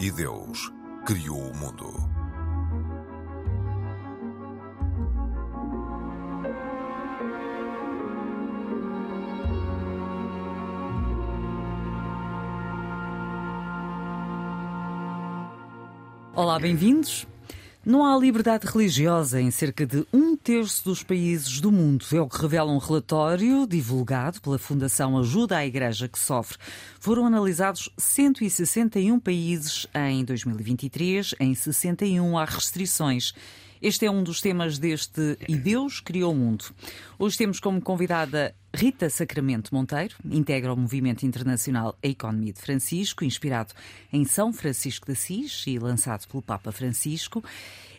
E Deus criou o mundo. Olá, bem-vindos. Não há liberdade religiosa em cerca de um terço dos países do mundo. É o que revela um relatório divulgado pela Fundação Ajuda à Igreja que Sofre. Foram analisados 161 países em 2023. Em 61 há restrições. Este é um dos temas deste E Deus Criou o Mundo. Hoje temos como convidada Rita Sacramento Monteiro, integra o movimento internacional A Economia de Francisco, inspirado em São Francisco de Assis e lançado pelo Papa Francisco.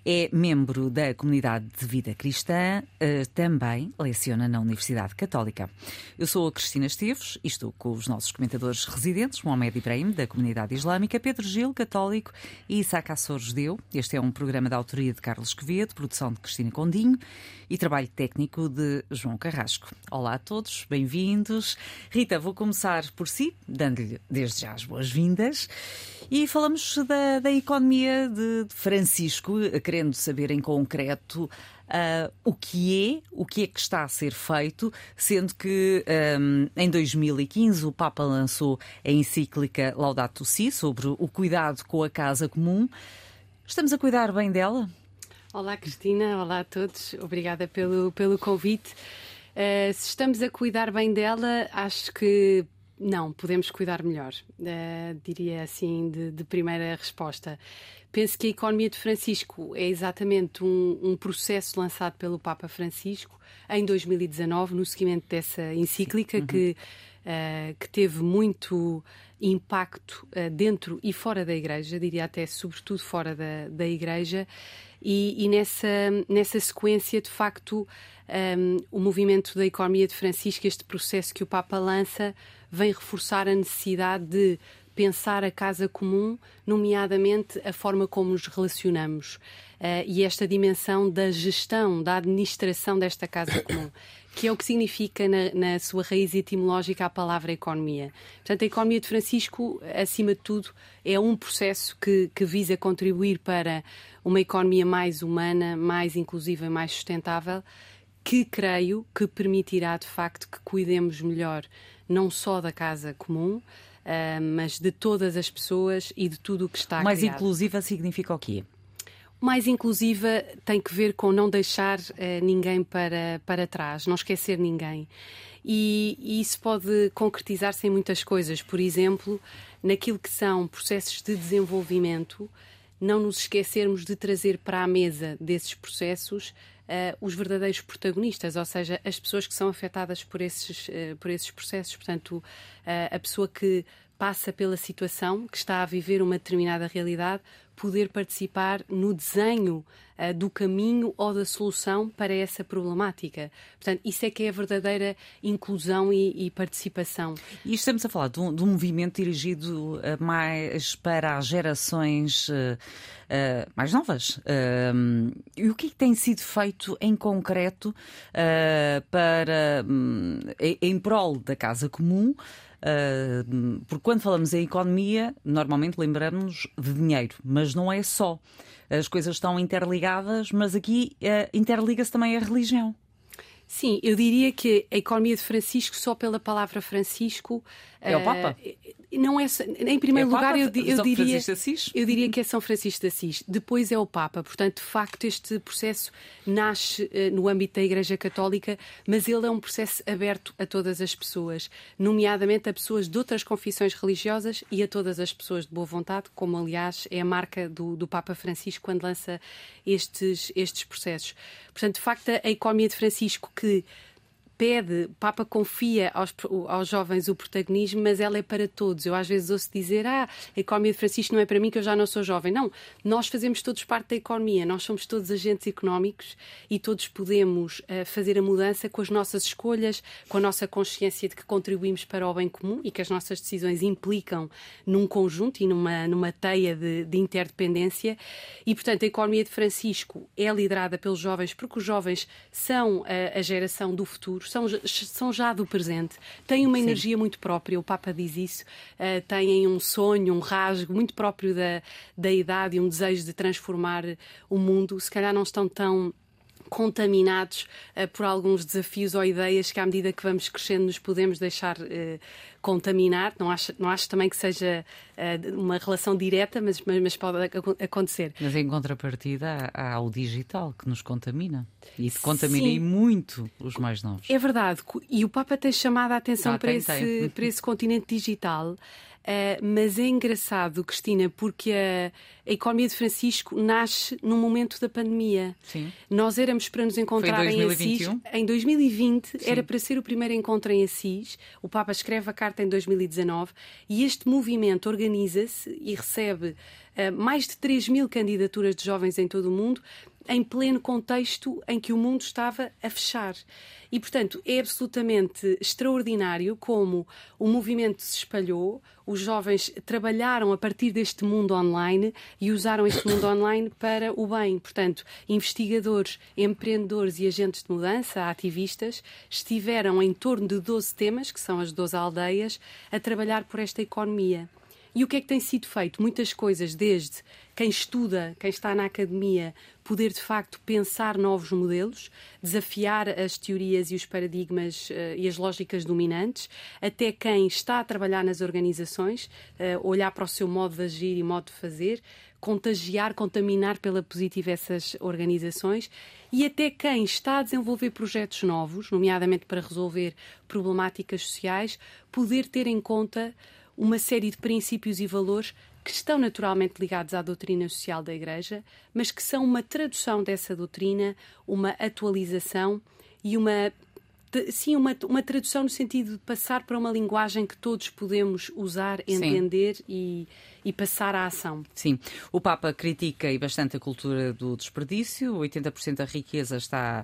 É membro da comunidade de vida cristã, eh, também leciona na Universidade Católica. Eu sou a Cristina Esteves e estou com os nossos comentadores residentes, Mohamed Ibrahim, da comunidade islâmica, Pedro Gil, católico, e Isaac Assor, judeu. Este é um programa da autoria de Carlos Quevedo, produção de Cristina Condinho e trabalho técnico de João Carrasco. Olá a todos, bem-vindos. Rita, vou começar por si, dando-lhe desde já as boas-vindas. E falamos da, da economia de, Francisco, querendo saber em concreto Uh, o que é, o que é que está a ser feito, sendo que um, em 2015 o Papa lançou a encíclica Laudato Si sobre o cuidado com a casa comum. Estamos a cuidar bem dela? Olá, Cristina. Olá a todos. Obrigada pelo, pelo convite. Uh, se estamos a cuidar bem dela, acho que não, podemos cuidar melhor. Uh, diria assim, de, de, primeira resposta. Penso que a economia de Francisco é exatamente um, um, processo lançado pelo Papa Francisco em 2019, no seguimento dessa encíclica, uhum. que, uh, que teve muito impacto uh, dentro e fora da Igreja, diria até sobretudo fora da, da Igreja, e, e nessa, nessa sequência, de facto, um, o movimento da economia de Francisco, este processo que o Papa lança, vem reforçar a necessidade de pensar a casa comum, nomeadamente a forma como nos relacionamos. Uh, e esta dimensão da gestão, da administração desta casa comum que é o que significa na, na, sua raiz etimológica a palavra economia. Portanto, a economia de Francisco, acima de tudo, é um processo que, que visa contribuir para uma economia mais humana, mais inclusiva e mais sustentável, que creio que permitirá de facto que cuidemos melhor não só da casa comum, uh, mas de todas as pessoas e de tudo o que está Mais criado. inclusiva significa o quê? mais inclusiva tem que ver com não deixar uh, ninguém para, para trás, não esquecer ninguém. E, e isso pode concretizar-se em muitas coisas. Por exemplo, naquilo que são processos de desenvolvimento, não nos esquecermos de trazer para a mesa desses processos uh, os verdadeiros protagonistas, ou seja, as pessoas que são afetadas por esses, uh, por esses processos. Portanto, uh, a pessoa que passa pela situação, que está a viver uma determinada realidade, poder participar no desenho uh, do caminho ou da solução para essa problemática. Portanto, isso é que é a verdadeira inclusão e, e participação. E estamos a falar de um, de um movimento dirigido uh, mais para as gerações uh, mais novas. e o que, é que tem sido feito em concreto para, um, em, em prol da casa comum? Uh, porque quando falamos em economia, normalmente lembramos de dinheiro, mas não é só. As coisas estão interligadas, mas aqui uh, interliga-se também a religião. Sim, eu diria que a economia de Francisco, só pela palavra Francisco. É o Papa? Uh, não é em primeiro é lugar eu, eu diria eu diria que é São Francisco de Assis. Depois é o Papa. Portanto de facto este processo nasce uh, no âmbito da Igreja Católica mas ele é um processo aberto a todas as pessoas nomeadamente a pessoas de outras confissões religiosas e a todas as pessoas de boa vontade como aliás é a marca do, do Papa Francisco quando lança estes estes processos. Portanto de facto a economia de Francisco que pede, o Papa confia aos, aos jovens o protagonismo, mas ela é para todos. Eu às vezes ouço dizer, ah, a economia de Francisco não é para mim que eu já não sou jovem. Não, nós fazemos todos parte da economia, nós somos todos agentes económicos e todos podemos uh, fazer a mudança com as nossas escolhas, com a nossa consciência de que contribuímos para o bem comum e que as nossas decisões implicam num conjunto e numa, numa teia de, de interdependência. E, portanto, a economia de Francisco é liderada pelos jovens porque os jovens são a, a geração do futuro, são, são já do presente, têm uma Sim. energia muito própria, o Papa diz isso, uh, têm um sonho, um rasgo muito próprio da, da idade e um desejo de transformar o mundo. Se calhar não estão tão contaminados uh, por alguns desafios ou ideias que, à medida que vamos crescendo, nos podemos deixar uh, contaminar. Não acho, não acho também que seja uh, uma relação direta, mas, mas, mas, pode acontecer. Mas em contrapartida, há, há o digital que nos contamina e contamina Sim. muito os mais novos. É verdade. E o Papa tem chamado a atenção ah, para, tem, esse, tem. para esse continente digital. Uh, mas é engraçado, Cristina, porque a, a, economia de Francisco nasce no momento da pandemia. Sim. Nós éramos para nos encontrar em, em Assis. Em 2020 Sim. era para ser o primeiro encontro em Assis. O Papa escreve a carta em 2019 e este movimento organiza-se e recebe mais de 3 mil candidaturas de jovens em todo o mundo em pleno contexto em que o mundo estava a fechar. E, portanto, é absolutamente extraordinário como o movimento se espalhou, os jovens trabalharam a partir deste mundo online e usaram este mundo online para o bem. Portanto, investigadores, empreendedores e agentes de mudança, ativistas, estiveram em torno de 12 temas, que são as 12 aldeias, a trabalhar por esta economia. E o que é que tem sido feito? Muitas coisas, desde quem estuda, quem está na academia, poder de facto pensar novos modelos, desafiar as teorias e os paradigmas uh, e as lógicas dominantes, até quem está a trabalhar nas organizações, uh, olhar para o seu modo de agir e modo de fazer, contagiar, contaminar pela positiva essas organizações e até quem está a desenvolver projetos novos, nomeadamente para resolver problemáticas sociais, poder ter em conta uma série de princípios e valores que estão naturalmente ligados à doutrina social da Igreja, mas que são uma tradução dessa doutrina, uma atualização e uma sim, uma, uma tradução no sentido de passar para uma linguagem que todos podemos usar, entender e, e passar à ação. Sim, o Papa critica e bastante a cultura do desperdício, 80% da riqueza está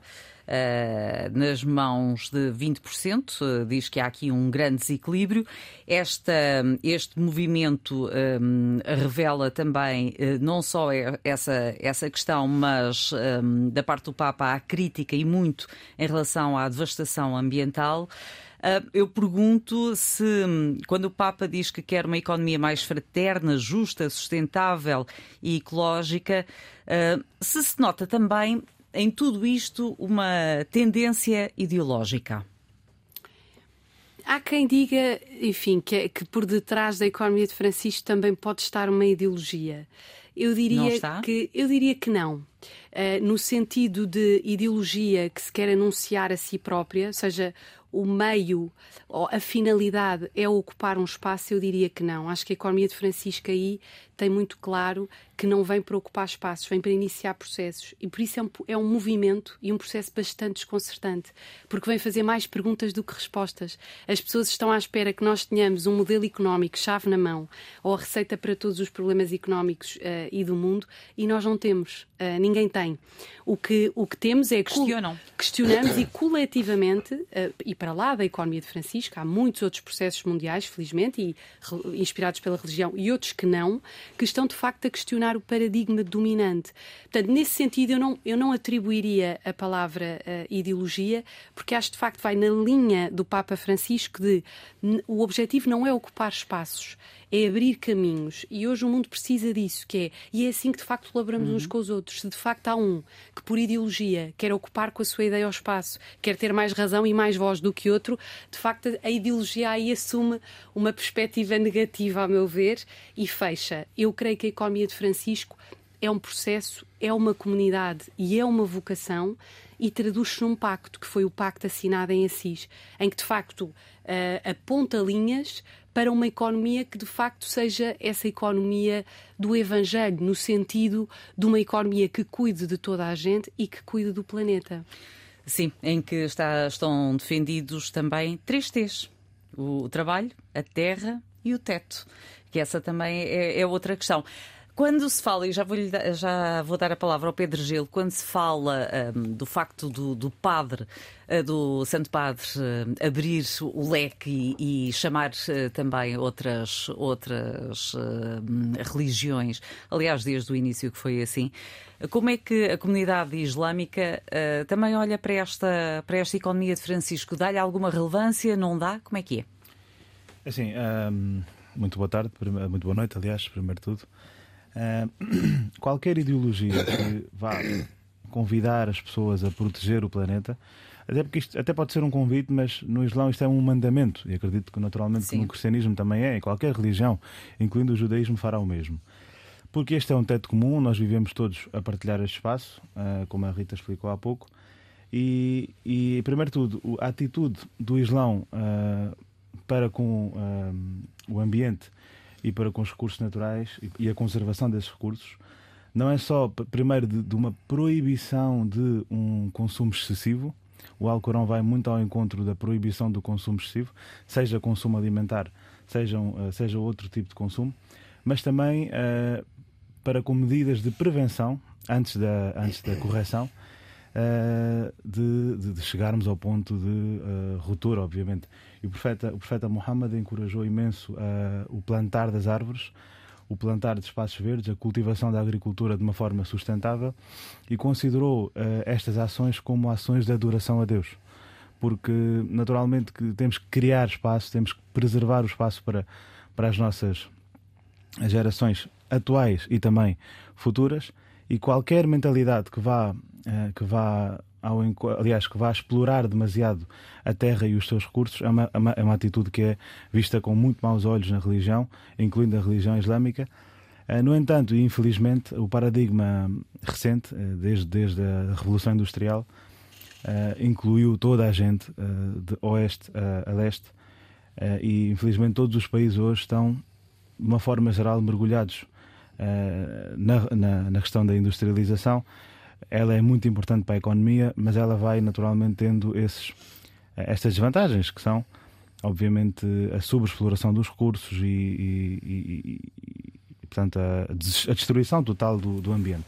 nas mãos de 20%, uh, diz que há aqui um grande desequilíbrio. Esta, este movimento um, revela também não só essa, essa questão, mas um, da parte do Papa há crítica e muito em relação à devastação ambiental. Eu pergunto se, quando o Papa diz que quer uma economia mais fraterna, justa, sustentável e ecológica, se se nota também em tudo isto uma tendência ideológica? Há quem diga, enfim, que, que, por detrás da economia de Francisco também pode estar uma ideologia. Eu diria que eu diria que não. Uh, no sentido de ideologia que se quer anunciar a si própria, ou seja, o meio ou a finalidade é ocupar um espaço, eu diria que não. Acho que a economia de Francisco aí tem muito claro que não vem para ocupar espaços, vem para iniciar processos. E por isso é um, é um movimento e um processo bastante desconcertante, porque vem fazer mais perguntas do que respostas. As pessoas estão à espera que nós tenhamos um modelo económico chave na mão, ou a receita para todos os problemas económicos uh, e do mundo, e nós não temos. Uh, ninguém tem. O que, o que temos é. Questionam. Questionamos e coletivamente, uh, e para lá da economia de Francisco, há muitos outros processos mundiais, felizmente, e inspirados pela religião, e outros que não, que estão de facto a questionar o paradigma dominante. Portanto, nesse sentido, eu não, eu não atribuiria a palavra uh, ideologia, porque acho de facto vai na linha do Papa Francisco de o objetivo não é ocupar espaços, é abrir caminhos. E hoje o mundo precisa disso, que é, e é assim que de facto colaboramos uhum. uns com os outros. Se de facto há um que por ideologia quer ocupar com a sua ideia o espaço, quer ter mais razão e mais voz do que outro, de facto a ideologia aí assume uma perspectiva negativa, ao meu ver, e fecha. Eu creio que a economia de Francisco é um processo, é uma comunidade e é uma vocação e traduz-se num pacto, que foi o pacto assinado em Assis, em que de facto uh, aponta linhas para uma economia que de facto seja essa economia do Evangelho, no sentido de uma economia que cuide de toda a gente e que cuide do planeta. Sim, em que está, estão defendidos também três T's: o trabalho, a terra e o teto. Que essa também é, é outra questão. Quando se fala, e já vou, já vou dar a palavra ao Pedro Gil, quando se fala um, do facto do, do padre, uh, do Santo Padre, uh, abrir o leque e, e chamar uh, também outras, outras religiões, aliás, desde o início que foi assim, como é que a comunidade islâmica também olha para esta, para esta economia de Francisco? Dá-lhe alguma relevância? Não dá? Como é que é? Assim, um, muito boa tarde, muito boa noite, aliás, primeiro de tudo. Uh, qualquer ideologia que vá convidar as pessoas a proteger o planeta, até porque isto até pode ser um convite, mas no Islão isto é um mandamento, e acredito que naturalmente que no cristianismo também é, em qualquer religião, incluindo o judaísmo, fará o mesmo. Porque este é um teto comum, nós vivemos todos a partilhar este espaço, uh, como a Rita explicou há pouco, e, e primeiro tudo, a atitude do Islão uh, para com o ambiente e para com os recursos naturais e a conservação desses recursos, não é só, primeiro, de, de uma proibição de um consumo excessivo. O Alcorão vai muito ao encontro da proibição do consumo excessivo, seja consumo alimentar, seja, uh, seja outro tipo de consumo, mas também uh, para com medidas de prevenção antes da, antes da correção. Uh, de, de, de, chegarmos ao ponto de uh, ruptura, obviamente. E o profeta, o profeta Muhammad encorajou imenso uh, o plantar das árvores, o plantar de espaços verdes, a cultivação da agricultura de uma forma sustentável e considerou estas ações como ações de adoração a Deus. Porque, naturalmente, que temos que criar espaço, temos que preservar o espaço para, para as nossas gerações atuais e também futuras, e qualquer mentalidade que vá, uh, que vá ao, aliás, que vá explorar demasiado a terra e os seus recursos, é uma, é uma atitude que é vista com muito maus olhos na religião, incluindo a religião islâmica. Eh, no entanto, e infelizmente, o paradigma recente, eh, desde, desde a Revolução Industrial, eh, incluiu toda a gente de oeste a leste e infelizmente todos os países hoje estão, de uma forma geral, mergulhados na, na, na questão da industrialização ela é muito importante para a economia, mas ela vai naturalmente tendo esses, estas desvantagens, que são, obviamente, a sobreexploração dos recursos e, e, e, e portanto, a, a, destruição total do, do, ambiente.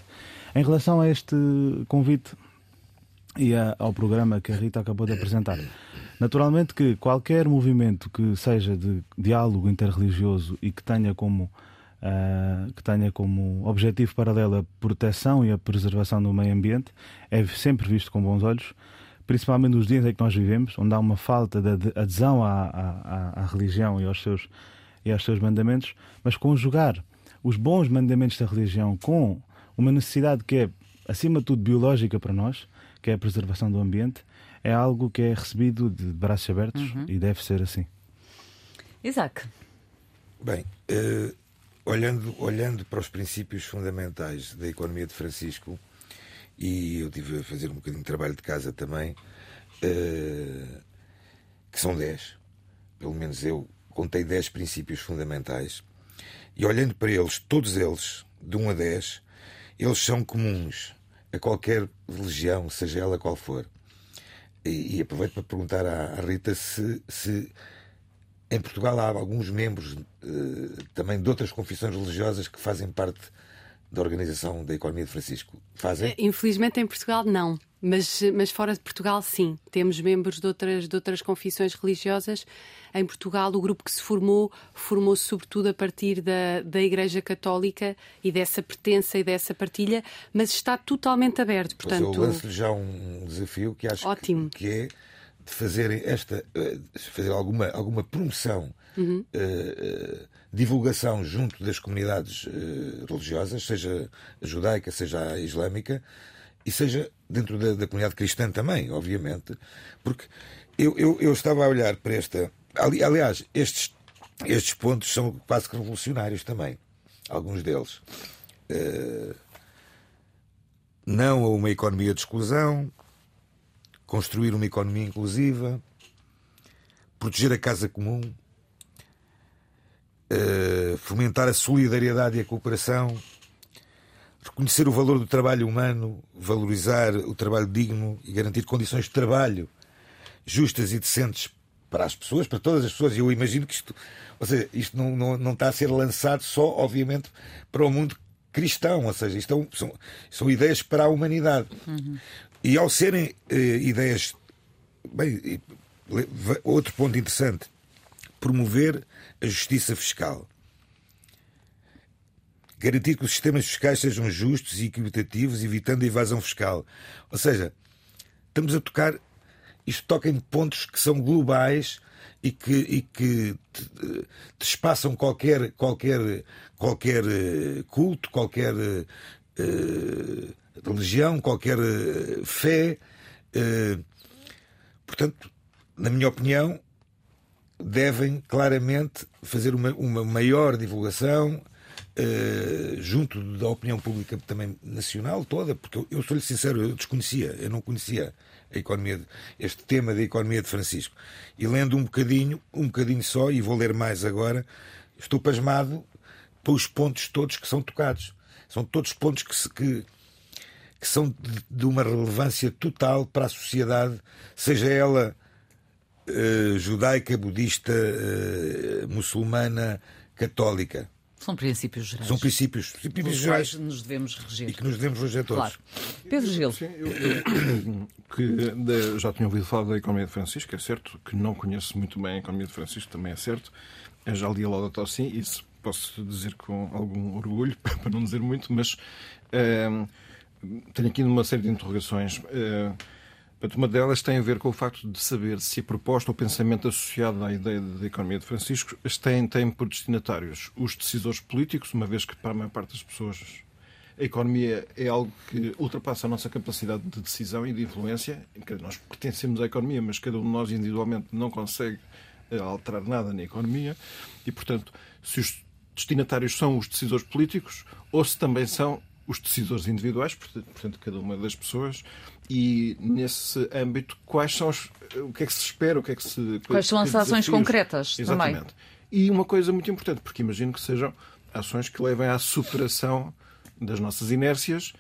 Em relação a este convite e a, ao programa que a Rita acabou de apresentar, naturalmente que qualquer movimento que seja de diálogo interreligioso e que tenha como uh, que tenha como objetivo paralelo a proteção e a preservação do meio ambiente, é sempre visto com bons olhos, principalmente nos dias em que nós vivemos, onde há uma falta de adesão à, à, à religião e aos, seus, e aos seus mandamentos, mas conjugar os bons mandamentos da religião com uma necessidade que é, acima de tudo, biológica para nós, que é a preservação do ambiente, é algo que é recebido de braços abertos uhum. e deve ser assim. Isaac. Bem, uh, olhando, olhando para os princípios fundamentais da economia de Francisco, e eu tive a fazer um bocadinho de trabalho de casa também, uh, que são 10, pelo menos eu contei 10 princípios fundamentais, e olhando para eles, todos eles, de 1 a 10, eles são comuns a qualquer religião, seja ela qual for. E, e aproveito para perguntar à, à Rita se, se em Portugal há alguns membros uh, também de outras confissões religiosas que fazem parte da organização da economia de Francisco. Fazem? Eh, infelizmente em Portugal não. Mas, mas fora de Portugal, sim. Temos membros de outras, de outras confissões religiosas. Em Portugal, o grupo que se formou, formou-se sobretudo a partir da, da Igreja Católica e dessa pertença e dessa partilha, mas está totalmente aberto. Portanto, eu lanço-lhe já um desafio que acho Ótimo. que, que é de fazerem esta, eh, fazer alguma, alguma promoção, uhum. uh, uh, divulgação junto das comunidades uh, religiosas, seja judaica, seja islâmica, e seja dentro da, da comunidade cristã também, obviamente, porque eu, eu, eu, estava a olhar para esta. Ali, aliás, estes, estes pontos são quase que revolucionários também, alguns deles. não a uma economia de exclusão, construir uma economia inclusiva, proteger a casa comum, uh, fomentar a solidariedade e a cooperação, reconhecer o valor do trabalho humano, valorizar o trabalho digno e garantir condições de trabalho justas e decentes para as pessoas, para todas as pessoas. E eu imagino que isto, ou seja, isto não, não, não está a ser lançado só, obviamente, para o mundo cristão, ou seja, isto é são, são ideias para a humanidade. Uhum. E ao serem uh, ideias. Bem, outro ponto interessante: promover a justiça fiscal. Garantir que os sistemas fiscais sejam justos e equitativos, evitando a evasão fiscal. Ou seja, estamos a tocar. Isto toca em pontos que são globais e que, e que despassam qualquer, qualquer, qualquer eh, culto, qualquer uh, religião, qualquer fé. Uh, portanto, na minha opinião, devem claramente fazer uma, uma maior divulgação uh, junto da opinião pública também nacional toda, porque eu, eu sou-lhe sincero, eu desconhecia, eu não conhecia a economia, de, este tema da economia de Francisco. E lendo um bocadinho, um bocadinho só, e vou ler mais agora, estou pasmado pelos pontos todos que são tocados. São todos pontos que, se, que, que são de, de, uma relevância total para a sociedade, seja ela uh, judaica, budista, uh, muçulmana, católica. São princípios gerais. São princípios, princípios gerais. nos devemos reger. E que nos devemos reger todos. Claro. Pedro Gil. Sim, eu, eu, que já tinha ouvido falar da economia de Francisco, é certo, que não conheço muito bem a economia de Francisco, também é certo. Eu já li a Laudato Si, isso posso dizer com algum orgulho, para não dizer muito, mas uh, tenho aqui uma série de interrogações. Uh, uma delas tem a ver com o facto de saber se a proposta ou pensamento associado à ideia da economia de Francisco tem, tem por destinatários os decisores políticos, uma vez que para a maior parte das pessoas a economia é algo que ultrapassa a nossa capacidade de decisão e de influência. Nós pertencemos à economia, mas cada um de nós individualmente não consegue eh, alterar nada na economia e, portanto, se os destinatários são os decisores políticos ou se também são os decisores individuais, portanto, cada uma das pessoas, e nesse âmbito, quais são os, o que é que se espera, o que é que se. Quais são as ações concretas Exatamente. também. E uma coisa muito importante, porque imagino que sejam ações que levem à superação das nossas inércias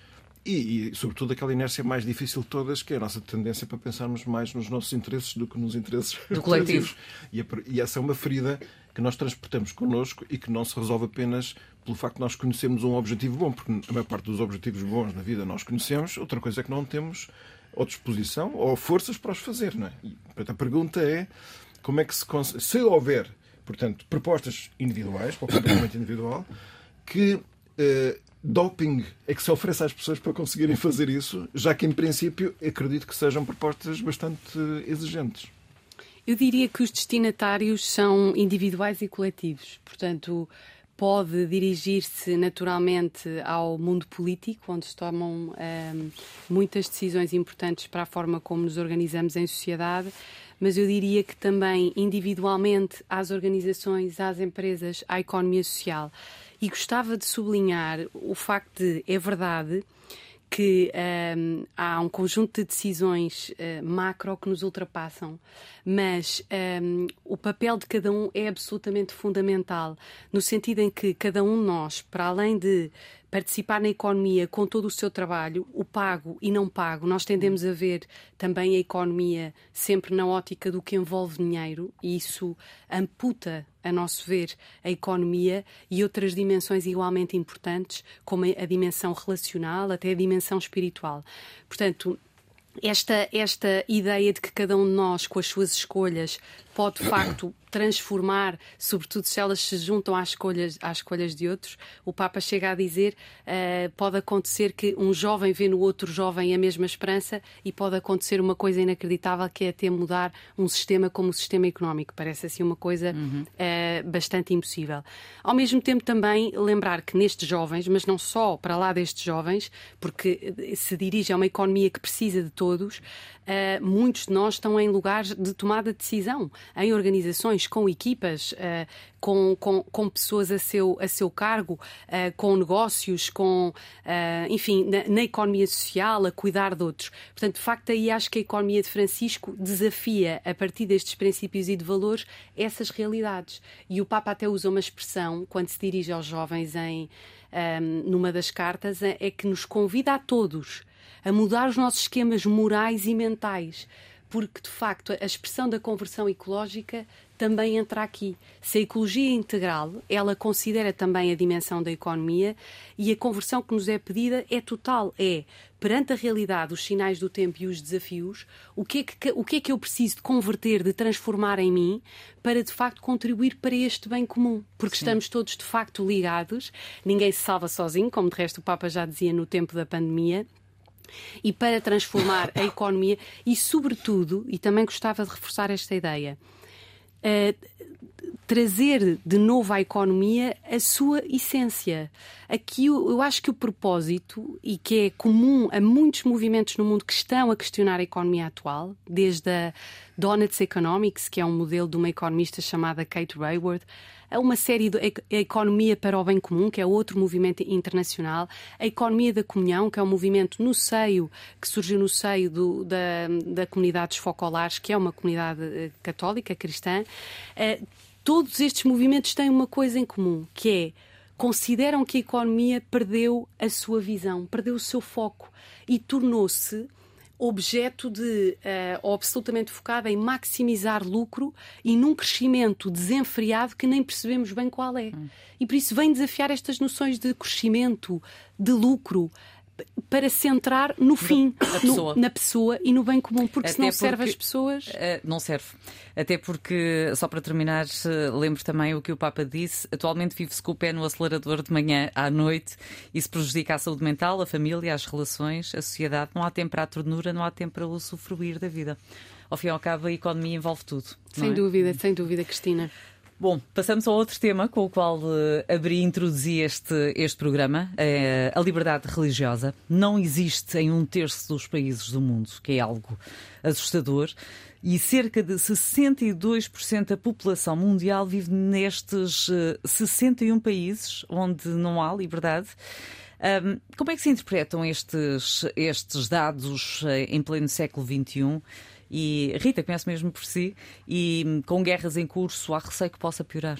e, e, sobretudo, aquela inércia mais difícil de todas, que é a nossa tendência para pensarmos mais nos nossos interesses do que nos interesses do coletivo. E, a, e essa é uma ferida que nós transportamos connosco e que não se resolve apenas pelo facto de nós conhecermos um objetivo bom, porque a maior parte dos objetivos bons na vida nós conhecemos, outra coisa é que não temos ou disposição ou forças para os fazer. Não é? E, portanto, a pergunta é como é que se consegue, se houver, portanto, propostas individuais, para o comportamento individual, que uh, doping é que se oferece às pessoas para conseguirem fazer isso, já que, em princípio, acredito que sejam propostas bastante exigentes. Eu diria que os destinatários são individuais e coletivos. Portanto, pode dirigir-se naturalmente ao mundo político, onde se tomam um, muitas decisões importantes para a forma como nos organizamos em sociedade, mas eu diria que também individualmente às organizações, às empresas, à economia social. E gostava de sublinhar o facto de, é verdade, que um, há um conjunto de decisões uh, macro que nos ultrapassam, mas um, o papel de cada um é absolutamente fundamental, no sentido em que cada um de nós, para além de participar na economia com todo o seu trabalho, o pago e não pago. Nós tendemos a ver também a economia sempre na ótica do que envolve dinheiro e isso amputa, a nosso ver, a economia e outras dimensões igualmente importantes, como a dimensão relacional, até a dimensão espiritual. Portanto, esta, esta ideia de que cada um de nós, com as suas escolhas, pode de facto transformar, sobretudo se elas se juntam às escolhas, às escolhas de outros. O Papa chega a dizer uh, pode acontecer que um jovem vê no outro jovem a mesma esperança e pode acontecer uma coisa inacreditável que é até mudar um sistema como o sistema económico. Parece assim uma coisa uhum. uh, bastante impossível. Ao mesmo tempo também lembrar que nestes jovens, mas não só para lá destes jovens, porque se dirige a uma economia que precisa de todos, uh, muitos de nós estão em lugares de tomada de decisão, em organizações, com equipas, uh, com, com, com, pessoas a seu, a seu cargo, uh, com negócios, com, enfim, na, na, economia social, a cuidar de outros. Portanto, de facto, aí acho que a economia de Francisco desafia, a partir destes princípios e de valores, essas realidades. E o Papa até usa uma expressão, quando se dirige aos jovens em. Um, numa das cartas, é que nos convida a todos a mudar os nossos esquemas morais e mentais porque de facto a expressão da conversão ecológica também entra aqui. Se a ecologia é integral, ela considera também a dimensão da economia e a conversão que nos é pedida é total. É, perante a realidade, os sinais do tempo e os desafios, o que é que, o que, é que eu preciso de converter, de transformar em mim para, de facto, contribuir para este bem comum? Porque Sim. estamos todos, de facto, ligados. Ninguém se salva sozinho, como de resto o Papa já dizia no tempo da pandemia e para transformar a economia e, sobretudo, e também gostava de reforçar esta ideia, uh, trazer de novo à economia a sua essência. Aqui eu, eu acho que o propósito, e que é comum a muitos movimentos no mundo que estão a questionar a economia atual, desde a Donuts Economics, que é um modelo de uma economista chamada Kate Raworth, a uma série de a economia para o bem comum, que é outro movimento internacional, a economia da comunhão, que é um movimento no seio, que surgiu no seio do, da, da comunidade dos focolares, que é uma comunidade eh, católica, cristã. Todos estes movimentos têm uma coisa em comum, que é consideram que a economia perdeu a sua visão, perdeu o seu foco e tornou-se objeto de uh, absolutamente focada em maximizar lucro e num crescimento desenfreado que nem percebemos bem qual é. Hum. E por isso vem desafiar estas noções de crescimento, de lucro, para centrar no fim, pessoa. No, na pessoa e no bem comum, porque se não serve as pessoas. Uh, não serve. Até porque, só para terminar, lembro também o que o Papa disse: atualmente vive-se com o pé no acelerador de manhã à noite. Isso prejudica a saúde mental, a família, as relações, a sociedade. Não há tempo para a ternura, não há tempo para o usufruir da vida. Ao fim e ao cabo, a economia envolve tudo. Sem é? dúvida, sem dúvida, Cristina. Bom, passamos a outro tema com o qual uh, abri e introduzi este, este programa, uh, a liberdade religiosa. Não existe em um terço dos países do mundo, que é algo assustador, e cerca de 62% da população mundial vive nestes uh, eh, 61 países onde não há liberdade. Um, como é que se interpretam estes, estes dados em pleno século XXI? E Rita conhece mesmo por si e hum, com guerras em curso, há receio que possa piorar.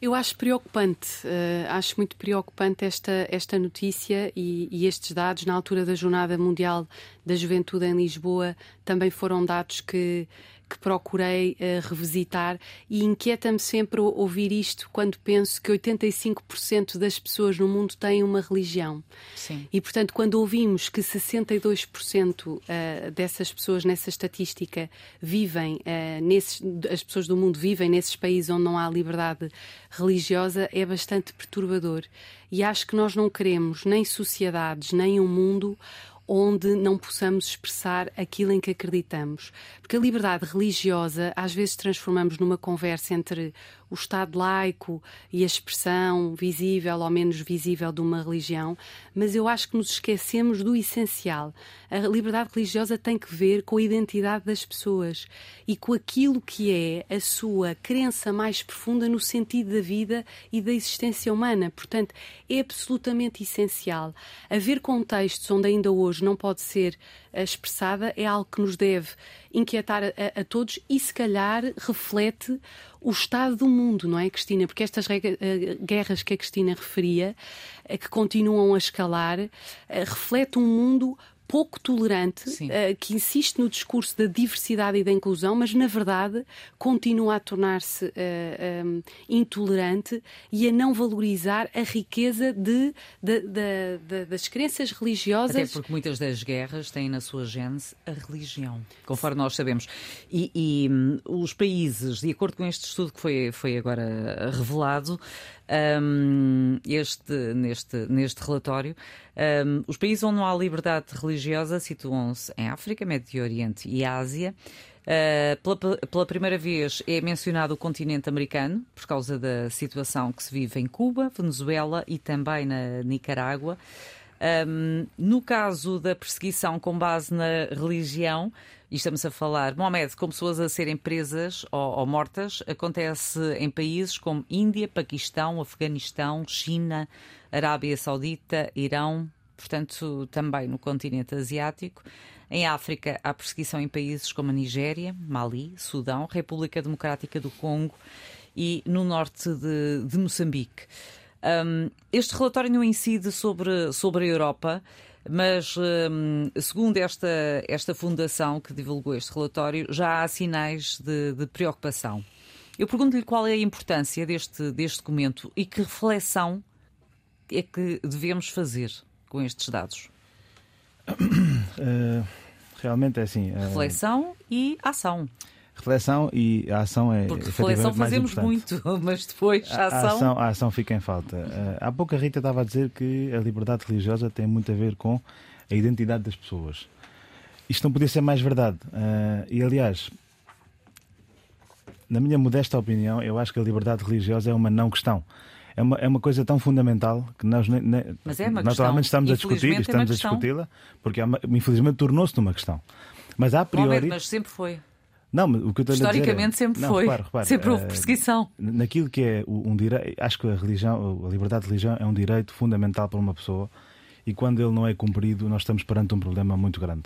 Eu acho preocupante, uh, acho muito preocupante esta, esta notícia e, e, estes dados. Na altura da Jornada Mundial da Juventude em Lisboa, também foram dados que, que procurei uh, revisitar e inquieta-me sempre ouvir isto quando penso que 85% das pessoas no mundo têm uma religião. Sim. E, portanto, quando ouvimos que 62% uh, eh, dessas pessoas nessa estatística vivem, uh, nesses, as pessoas do mundo vivem nesses países onde não há liberdade religiosa, é bastante perturbador. E acho que nós não queremos nem sociedades, nem um mundo onde não possamos expressar aquilo em que acreditamos. Porque a liberdade religiosa às vezes transformamos numa conversa entre o Estado laico e a expressão visível ou menos visível de uma religião, mas eu acho que nos esquecemos do essencial. A liberdade religiosa tem que ver com a identidade das pessoas e com aquilo que é a sua crença mais profunda no sentido da vida e da existência humana. Portanto, é absolutamente essencial. Haver contextos onde ainda hoje não pode ser expressada é algo que nos deve inquietar a, a, todos e, se calhar, reflete o estado do mundo, não é, Cristina? Porque estas eh, guerras que a Cristina referia, eh, que continuam a escalar, eh, reflete um mundo pouco tolerante, uh, que insiste no discurso da diversidade e da inclusão, mas na verdade continua a tornar-se uh, eh, um, eh, intolerante e a não valorizar a riqueza de, de, de, de, das crenças religiosas. Até porque muitas das guerras têm na sua gênese a religião, conforme nós sabemos. E, e um, os países, de acordo com este estudo que foi, foi agora revelado, um, este, neste, neste relatório. Um, os países onde não há liberdade religiosa situam-se em África, Médio Oriente e Ásia. Uh, pela, pela, primeira vez é mencionado o continente americano, por causa da situação que se vive em Cuba, Venezuela e também na Nicarágua. Um, no caso da perseguição com base na religião, e estamos a falar, Mohamed, com pessoas a serem presas ou, ou, mortas, acontece em países como Índia, Paquistão, Afeganistão, China, Arábia Saudita, Irão, portanto, também no continente asiático. Em África, há perseguição em países como a Nigéria, Mali, Sudão, República Democrática do Congo e no norte de, de Moçambique. Um, este relatório não incide sobre, sobre a Europa, mas um, segundo esta, esta fundação que divulgou este relatório, já há sinais de, de preocupação. Eu pergunto-lhe qual é a importância deste, deste documento e que reflexão é que devemos fazer com estes dados. Uh, realmente é assim. Uh... Reflexão e ação. Reflexão e a ação é. Porque reflexão fazemos muito, mas depois a ação. A ação, a ação fica em falta. Uh, há pouco a Rita estava a dizer que a liberdade religiosa tem muito a ver com a identidade das pessoas. Isto não podia ser mais verdade. Uh, e aliás, na minha modesta opinião, eu acho que a liberdade religiosa é uma não questão. É uma, é uma coisa tão fundamental que nós ne, ne, é naturalmente estamos a discutir e estamos é a discuti-la, porque infelizmente tornou-se uma questão. Mas a priori. mas sempre foi. Não, o que eu estou Historicamente a dizer é, sempre foi. Repare, repare, sempre houve perseguição. Uh, naquilo que é um direito, acho que a religião, a liberdade de religião é um direito fundamental para uma pessoa e quando ele não é cumprido, nós estamos perante um problema muito grande.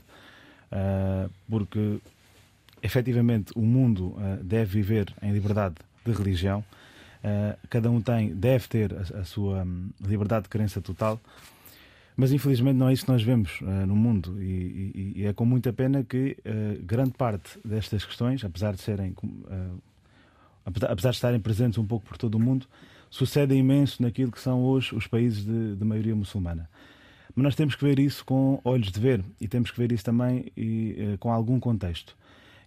Uh, porque efetivamente o mundo uh, deve viver em liberdade de religião, cada um tem, deve ter a, sua um, liberdade de crença total mas infelizmente não é isso que nós vemos uh, no mundo e, e, e, é com muita pena que uh, grande parte destas questões, apesar de serem uh, apesar de estarem presentes um pouco por todo o mundo, sucedem imenso naquilo que são hoje os países de, de, maioria muçulmana. Mas nós temos que ver isso com olhos de ver e temos que ver isso também e, com algum contexto.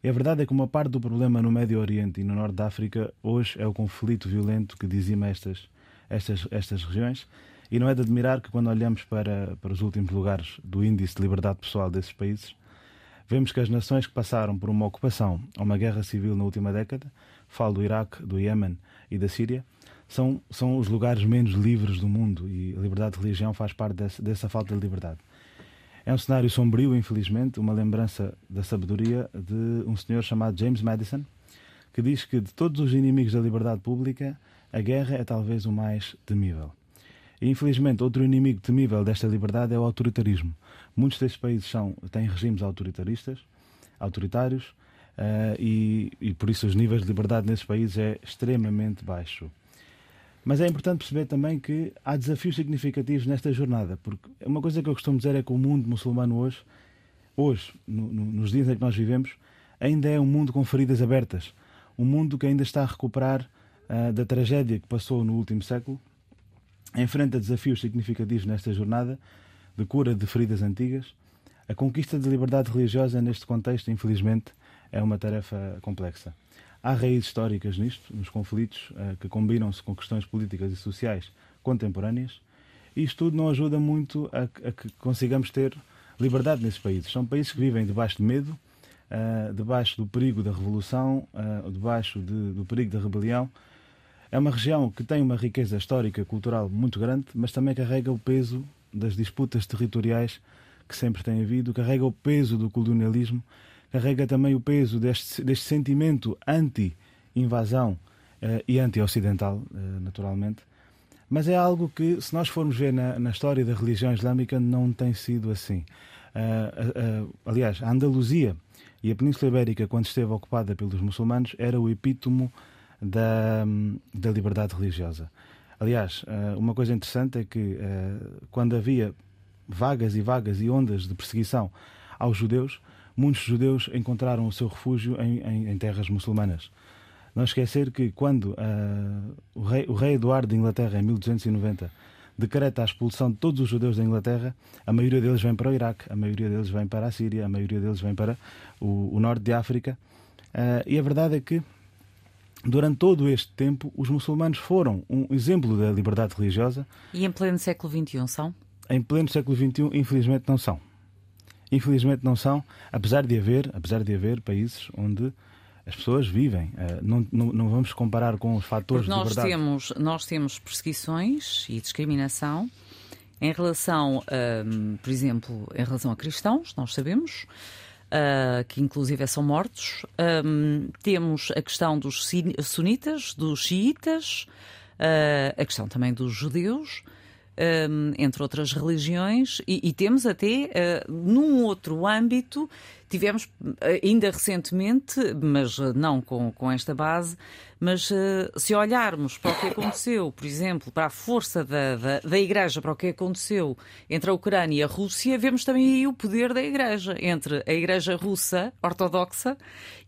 E a verdade é que uma parte do problema no Médio Oriente e no Norte da África hoje é o conflito violento que dizima estas, estas, estas regiões e não é de admirar que, quando olhamos para, para os últimos lugares do índice de liberdade pessoal desses países, vemos que as nações que passaram por uma ocupação ou uma guerra civil na última década, falo do Iraque, do Iémen e da Síria, são, são os lugares menos livres do mundo e a liberdade de religião faz parte dessa, dessa falta de liberdade. É um cenário sombrio, infelizmente, uma lembrança da sabedoria de um senhor chamado James Madison, que diz que de todos os inimigos da liberdade pública, a guerra é talvez o mais temível. Infelizmente, outro inimigo temível desta liberdade é o autoritarismo. Muitos destes países são, têm regimes autoritaristas, autoritários, uh, e, e por isso os níveis de liberdade nesses países é extremamente baixo. Mas é importante perceber também que há desafios significativos nesta jornada, porque uma coisa que eu costumo dizer é que o mundo muçulmano hoje, hoje, no, no, nos dias em que nós vivemos, ainda é um mundo com feridas abertas. Um mundo que ainda está a recuperar uh, da tragédia que passou no último século enfrenta desafios significativos nesta jornada de cura de feridas antigas. A conquista de liberdade religiosa neste contexto, infelizmente, é uma tarefa complexa. Há raízes históricas nisto, nos conflitos, eh, que combinam-se com questões políticas e sociais contemporâneas, e isto tudo não ajuda muito a, a que consigamos ter liberdade nesses países. São países que vivem debaixo de medo, uh, debaixo do perigo da revolução, uh, debaixo de, do perigo da rebelião, é uma região que tem uma riqueza histórica, cultural muito grande, mas também carrega o peso das disputas territoriais que sempre tem havido, carrega o peso do colonialismo, carrega também o peso deste, deste sentimento anti-invasão eh, e anti-ocidental, eh, naturalmente. Mas é algo que, se nós formos ver na, na, história da religião islâmica, não tem sido assim. Uh, aliás, a Andaluzia e a Península Ibérica, quando esteve ocupada pelos muçulmanos, era o epítomo da, da liberdade religiosa. Aliás, eh, uma coisa interessante é que eh, quando havia vagas e vagas e ondas de perseguição aos judeus, muitos judeus encontraram o seu refúgio em, em, em terras muçulmanas. Não esquecer que quando uh, o, rei, o, rei, Eduardo de Inglaterra, em 1290, decreta a expulsão de todos os judeus da Inglaterra, a maioria deles vem para o Iraque, a maioria deles vem para a Síria, a maioria deles vem para o, o norte de África. Uh, e a verdade é que durante todo este tempo, os muçulmanos foram um exemplo da liberdade religiosa. E em pleno século XXI são? Em pleno século XXI, infelizmente, não são. Infelizmente não são, apesar de haver, apesar de haver países onde as pessoas vivem. Eh, não, não, não vamos comparar com os fatores Porque nós de liberdade. Temos, nós temos perseguições e discriminação em relação, um, por exemplo, em relação a cristãos, nós sabemos uh, que inclusive são mortos. Um, temos a questão dos sunitas, dos xiitas, uh, a questão também dos judeus. Um, entre outras religiões, e, e temos até, uh, num outro âmbito, Tivemos ainda recentemente, mas não com, com esta base, mas uh, se olharmos para o que aconteceu, por exemplo, para a força da, da, da, Igreja, para o que aconteceu entre a Ucrânia e a Rússia, vemos também aí o poder da Igreja, entre a Igreja russa, ortodoxa,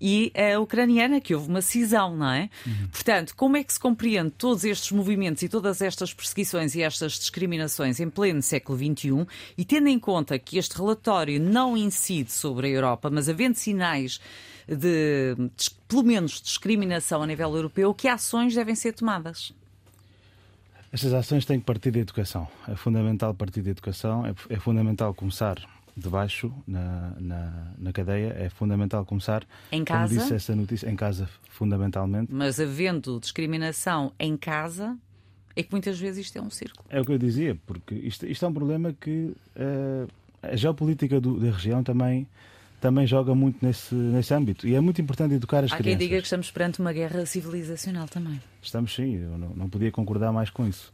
e a ucraniana, que houve uma cisão, não é? Uhum. Portanto, como é que se compreende todos estes movimentos e todas estas perseguições e estas discriminações em pleno século XXI, e tendo em conta que este relatório não incide sobre a Europa, mas havendo sinais de, de, pelo menos, discriminação a nível europeu, que ações devem ser tomadas? Estas ações têm que partir da educação. É fundamental partir da educação, é, é fundamental começar de baixo na, na, na, cadeia, é fundamental começar. Em casa? Como disse essa notícia, em casa, fundamentalmente. Mas havendo discriminação em casa, é que muitas vezes isto é um círculo. É o que eu dizia, porque isto, isto é um problema que uh, a geopolítica do, da região também também joga muito nesse, nesse âmbito. E é muito importante educar as Há crianças. Há quem diga que estamos perante uma guerra civilizacional também. Estamos sim, eu não, não podia concordar mais com isso.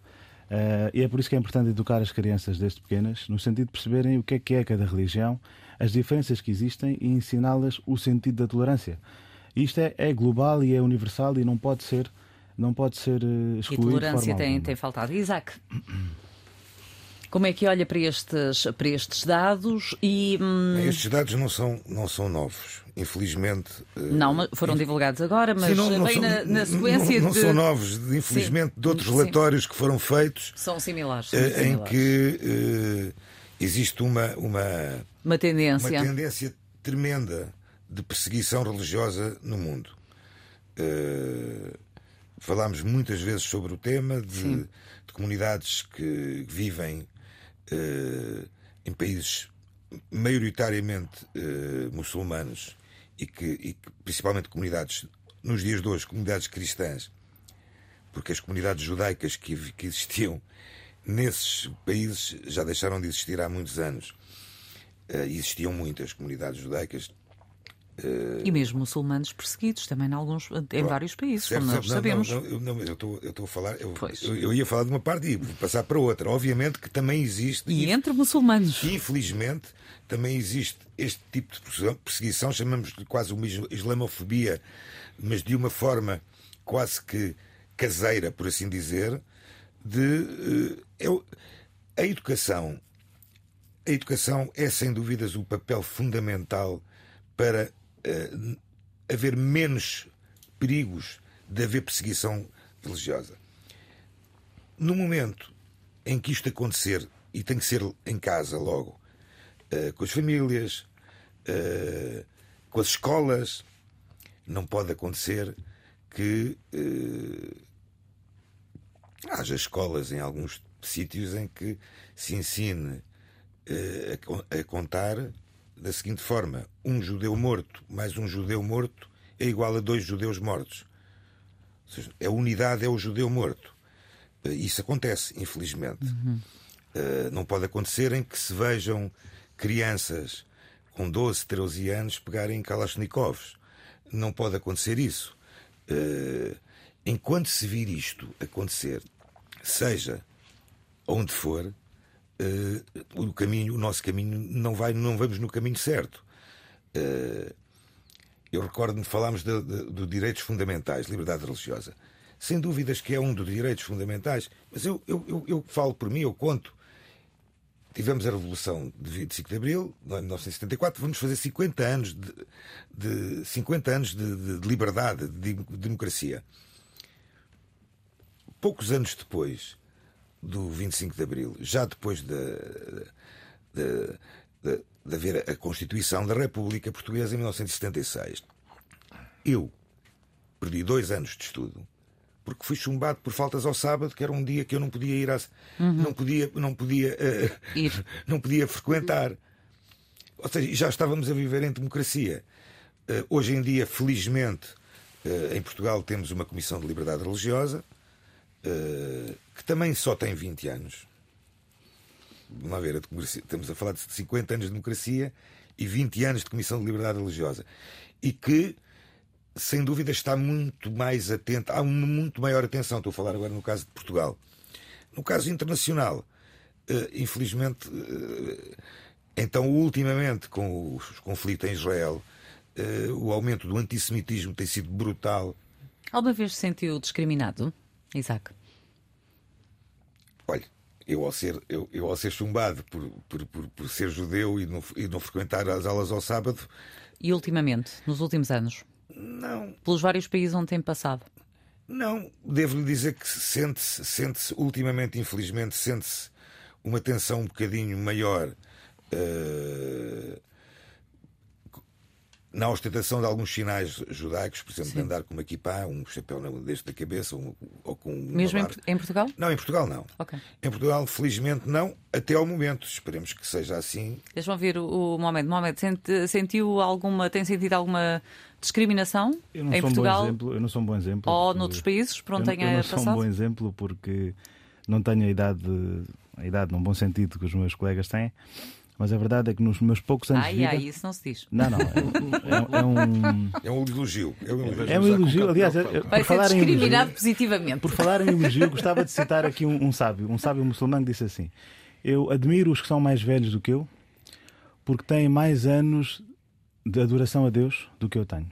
Uh, e é por isso que é importante educar as crianças desde pequenas, no sentido de perceberem o que é que é cada religião, as diferenças que existem e ensiná-las o sentido da tolerância. Isto é, é, global e é universal e não pode ser, não pode ser uh, excluído. E tolerância tem, tem faltado. Isaac. Como é que olha para estes, para estes dados? E, hum... Estes dados não são, não são novos, infelizmente. Eh, não, foram divulgados agora, mas sim, não, não são, na, na, sequência não, não de... são novos, infelizmente, sim, de outros sim. relatórios que foram feitos. São similares. São similares. Em que uh, existe uma, uma, uma, tendência. uma tendência tremenda de perseguição religiosa no mundo. Uh, falámos muitas vezes sobre o tema de, de comunidades que vivem em países maioritariamente uh, muçulmanos e que, e que, principalmente comunidades, nos dias de hoje, comunidades cristãs, porque as comunidades judaicas que, que existiam nesses países já deixaram de existir há muitos anos. Uh, existiam muitas comunidades judaicas e mesmo muçulmanos perseguidos também em, alguns, em vários países, certo, como nós não, sabemos. Não, não, eu estou, eu estou a falar, eu, eu, eu, ia falar de uma parte e vou passar para outra. Obviamente que também existe. E entre muçulmanos. Infelizmente, também existe este tipo de perseguição, chamamos-lhe quase uma islamofobia, mas de uma forma quase que caseira, por assim dizer, de. Eh, é, a educação. A educação é, sem dúvidas, o papel fundamental para uh, haver menos perigos de haver perseguição religiosa. No momento em que isto acontecer, e tem que ser em casa logo, uh, com as famílias, uh, com as escolas, não pode acontecer que haja escolas em alguns sítios em que se ensine a contar da seguinte forma: um judeu morto mais um judeu morto é igual a dois judeus mortos. Ou seja, a unidade é o judeu morto. Eh, isso acontece, infelizmente. Uhum. Uh, não pode acontecer em que se vejam crianças com 12, 13 anos pegarem Kalashnikovs. Não pode acontecer isso. Uh, enquanto se vir isto acontecer, seja onde for, uh, o caminho, o nosso caminho não vai, não vamos no caminho certo. Uh, eu recordo-me falámos de, direitos fundamentais, liberdade religiosa. Sem dúvidas que é um dos direitos fundamentais, mas eu, eu, eu, eu falo por mim, eu conto. Tivemos a Revolução de 25 de Abril, de 1974, vamos fazer 50 anos de, de 50 anos de, de liberdade, de democracia. Poucos anos depois, do 25 de Abril, já depois de, de, de, de haver a Constituição da República Portuguesa em 1976, eu perdi dois anos de estudo porque fui chumbado por faltas ao sábado, que era um dia que eu não podia ir, a, uhum. não podia, não podia, uh, ir. não podia frequentar. Ou seja, já estávamos a viver em democracia. Uh, hoje em dia, felizmente, uh, em Portugal temos uma Comissão de Liberdade Religiosa que também só tem 20 anos. Vamos ver, a estamos a falar de 50 anos de democracia e 20 anos de Comissão de Liberdade Religiosa. E que, sem dúvida, está muito mais atento, há uma muito maior atenção. Estou a falar agora no caso de Portugal. No caso internacional, uh, infelizmente, uh, Então, ultimamente, com os conflitos em Israel, o aumento do antissemitismo tem sido brutal. Alguma vez se sentiu discriminado, Isaac? Olha, eu ao ser, eu, eu ao ser chumbado por, por, por, por ser judeu e não, e não frequentar as aulas ao sábado. E ultimamente, nos últimos anos? Não. Pelos vários países onde tem passado? Não, devo-lhe dizer que sente-se, sente-se, ultimamente, infelizmente, sente-se uma tensão um bocadinho maior uh, na ostentação de alguns sinais judaicos, por exemplo, Sim. de andar com uma equipá, um chapéu deste da cabeça um, ou com Mesmo em, em, Portugal? Não, em Portugal não. Okay. Em Portugal, felizmente, não, até ao momento. Esperemos que seja assim. Deixa-me ouvir o, o momento. Mohamed, sente, sentiu alguma, tem sentido alguma discriminação em Portugal? Um exemplo, eu não sou um bom exemplo. Ou noutros países, por onde tenha passado? Eu não sou um bom exemplo porque não tenho a idade, a idade, num bom sentido, que os meus colegas têm. Mas a verdade é que nos meus poucos anos ai, de vida. Ai, isso não se diz. Não, não. É, é, é um. É um elogio. É um elogio. É um elogio. Aliás, por Vai falar ser discriminado elogio, positivamente. Por falar em elogio, gostava de citar aqui um, um sábio, um sábio muçulmano que disse assim: Eu admiro os que são mais velhos do que eu, porque têm mais anos de adoração a Deus do que eu tenho.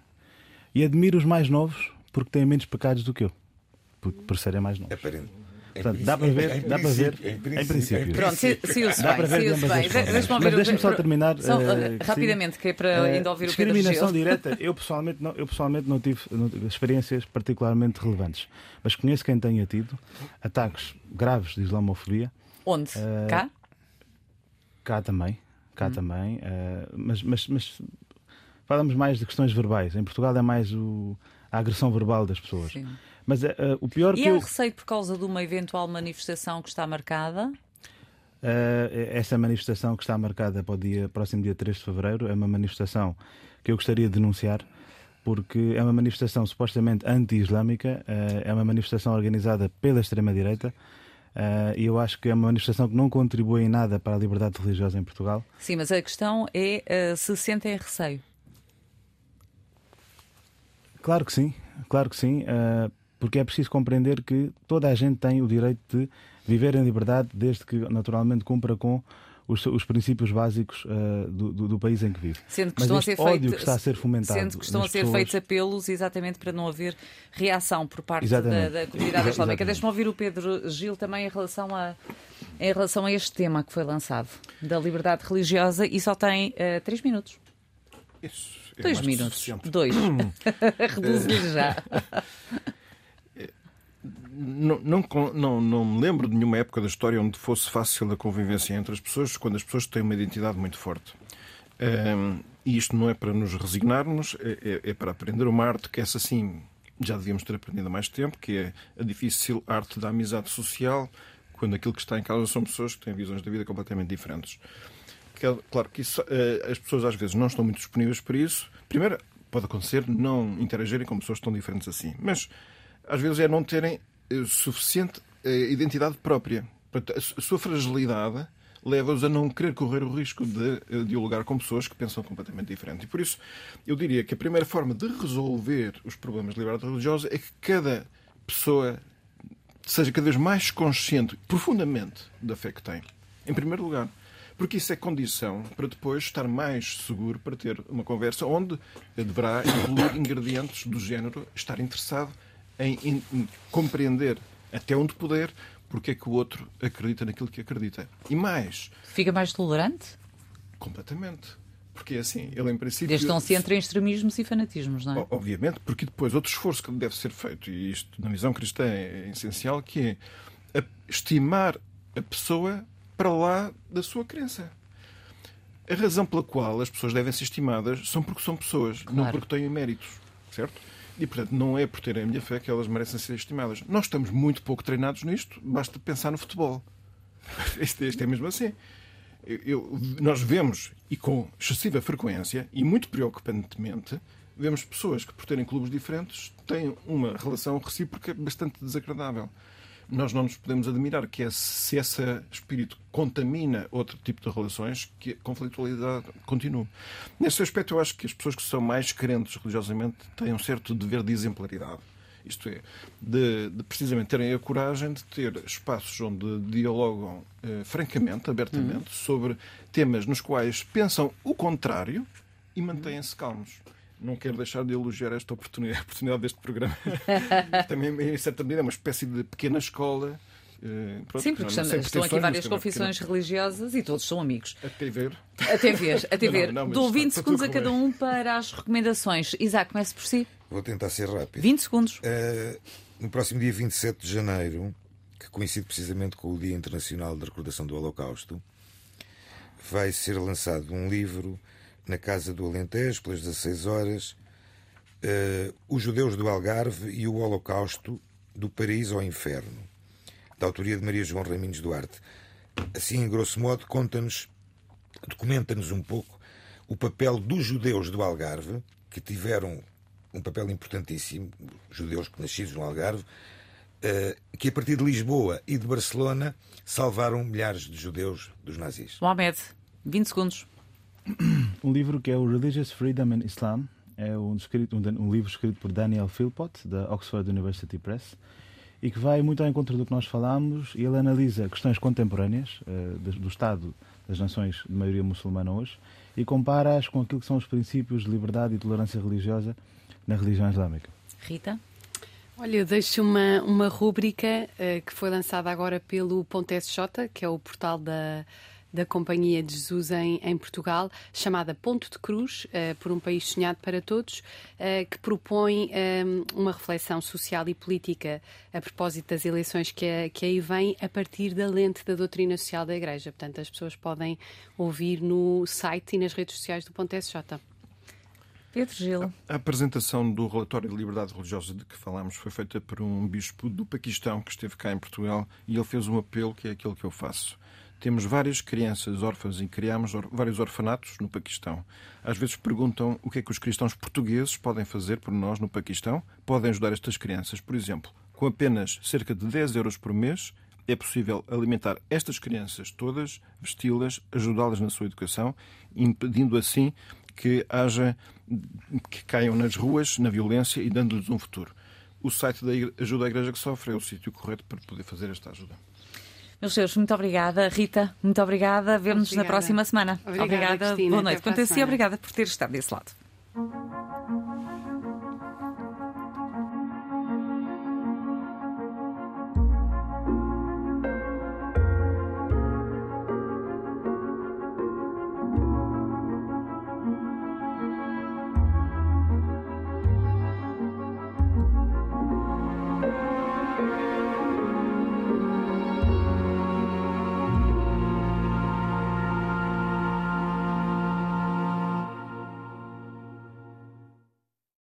E admiro os mais novos, porque têm menos pecados do que eu, por, por serem mais novos. Aparente. Portanto, dá para ver, dá para ver em princípio. Pronto, se, se o dá para ver se bem. Deixa-me deixa só terminar só, uh, rapidamente, que é para uh, ainda ouvir o Pedro Discriminação direta, eu pessoalmente não, eu pessoalmente não tive, experiências particularmente relevantes, mas conheço quem tenha tido ataques graves de islamofobia. Onde? Uh, cá? Cá também, cá hum. também, mas, mas, mas falamos mais de questões verbais. Em Portugal é mais o, a agressão verbal das pessoas. Sim. Mas uh, o pior e que. E há eu... receio por causa de uma eventual manifestação que está marcada? Uh, essa manifestação que está marcada para o dia, próximo dia 3 de fevereiro é uma manifestação que eu gostaria de denunciar, porque é uma manifestação supostamente anti-islâmica, uh, é uma manifestação organizada pela extrema-direita. Uh, e eu acho que é uma manifestação que não contribui em nada para a liberdade religiosa em Portugal. Sim, mas a questão é se sentem receio. Claro que sim, claro que sim. Porque é preciso compreender que toda a gente tem o direito de viver em liberdade, desde que naturalmente cumpra com os, os princípios básicos uh, do, do, do, país em que vive. Sendo que Mas estão a ser ódio feito, que está a ser fomentado. Sendo que estão a ser pessoas... feitos apelos exatamente para não haver reação por parte da, da, comunidade islâmica. Deixa-me ouvir o Pedro Gil também em relação, a, em relação a este tema que foi lançado, da liberdade religiosa, e só tem uh, três minutos. Isso. É Dois minutos. Dois. Reduz-lhe já. não, não, não, não me lembro de nenhuma época da história onde fosse fácil a convivência entre as pessoas, quando as pessoas têm uma identidade muito forte. Um, e isto não é para nos resignarmos, é, é, é, para aprender uma arte que essa sim já devíamos ter aprendido há mais tempo, que é a difícil arte da amizade social, quando aquilo que está em causa são pessoas que têm visões da vida completamente diferentes. Claro que isso, eh, as pessoas às vezes não estão muito disponíveis para isso. Primeiro, pode acontecer não interagirem com pessoas tão diferentes assim, mas às vezes é não terem suficiente eh, identidade própria. A sua fragilidade leva-os a não querer correr o risco de eh, dialogar com pessoas que pensam completamente diferente. E por isso, eu diria que a primeira forma de resolver os problemas de liberdade religiosa é que cada pessoa seja cada vez mais consciente, profundamente, da fé que tem. Em primeiro lugar. Porque isso é condição para depois estar mais seguro para ter uma conversa onde deverá incluir ingredientes do género estar interessado em, em, em compreender até onde puder porque é que o outro acredita naquilo que acredita. E mais. Fica mais tolerante? Completamente. Porque é assim, ele em princípio. Desde não se entra em extremismos e fanatismos, não é? Obviamente, porque depois outro esforço que deve ser feito, e isto na visão cristã é essencial, que é estimar a pessoa para lá da sua crença. A razão pela qual as pessoas devem ser estimadas são porque são pessoas, claro. não porque têm méritos, certo? E, portanto, não é por terem a minha fé que elas merecem ser estimadas. Nós estamos muito pouco treinados nisto, basta pensar no futebol. Este, este é mesmo assim. Eu, nós vemos, e com excessiva frequência, e muito preocupantemente, vemos pessoas que, por terem clubes diferentes, têm uma relação recíproca bastante desagradável nós não nos podemos admirar que se esse espírito contamina outro tipo de relações, que a conflitualidade continue. Nesse aspecto, eu acho que as pessoas que são mais crentes religiosamente têm um certo dever de exemplaridade. Isto é, de, de precisamente terem a coragem de ter espaços onde dialogam eh, francamente, abertamente, hum. sobre temas nos quais pensam o contrário e mantêm-se calmos não quero deixar de elogiar esta oportunidade, oportunidade deste programa. Também, em certa medida, é uma espécie de pequena escola eh, pronto, Sim, porque não estão aqui várias confissões religiosas e todos são amigos. Até ver. Até ver, até ver. Não, não, Dou 20 segundos a cada um para as recomendações. Isaac, comece por si. Vou tentar ser rápido. 20 segundos. Uh, no próximo dia 27 de janeiro, que coincide precisamente com o Dia Internacional de Recordação do Holocausto, vai ser lançado um livro na Casa do Alentejo, pelas 16 horas, uh, Os Judeus do Algarve e o Holocausto, do Paris ao Inferno da autoria de Maria João Raminhos Duarte. Assim, em grosso modo, conta-nos, documenta-nos um pouco o papel dos judeus do Algarve, que tiveram um papel importantíssimo, judeus nascidos no Algarve, eh, que a partir de Lisboa e de Barcelona salvaram milhares de judeus dos nazis. Mohamed, 20 segundos. Um livro que é o Religious Freedom in Islam, é um, escrito, um, livro escrito por Daniel Philpott, da Oxford University Press e que vai muito ao encontro do que nós falámos e ele analisa questões contemporâneas uh, do Estado das nações de maioria muçulmana hoje e compara-as com aquilo que são os princípios de liberdade e tolerância religiosa na religião islâmica. Rita? Olha, eu deixo uma, uma rúbrica uh, que foi lançada agora pelo Ponte SJ, que é o portal da da Companhia de Jesus em, em Portugal, chamada Ponto de Cruz, uh, por um país sonhado para todos, uh, que propõe um, eh, uma reflexão social e política a propósito das eleições que, que aí vêm, a partir da lente da doutrina social da Igreja. Portanto, as pessoas podem ouvir no site e nas redes sociais do Ponto SJ. Pedro Gil. A apresentação do relatório de liberdade religiosa de que falámos foi feita por um bispo do Paquistão que esteve cá em Portugal e ele fez um apelo que é aquele que eu faço. Temos várias crianças órfãs e criamos vários orfanatos no Paquistão. Às vezes perguntam o que é que os cristãos portugueses podem fazer por nós no Paquistão. Podem ajudar estas crianças. Por exemplo, com apenas cerca de 10 euros por mês, é possível alimentar estas crianças todas, vesti-las, ajudá-las na sua educação, impedindo assim que haja que caiam nas ruas, na violência e dando-lhes um futuro. O site da Ajuda à Igreja que Sofre é o sítio correto para poder fazer esta ajuda. Meus senhores, muito obrigada. Rita, muito obrigada. Vemos-nos na próxima semana. Obrigada. obrigada. Cristina. Boa noite. Quanto a si, obrigada por ter estado desse lado.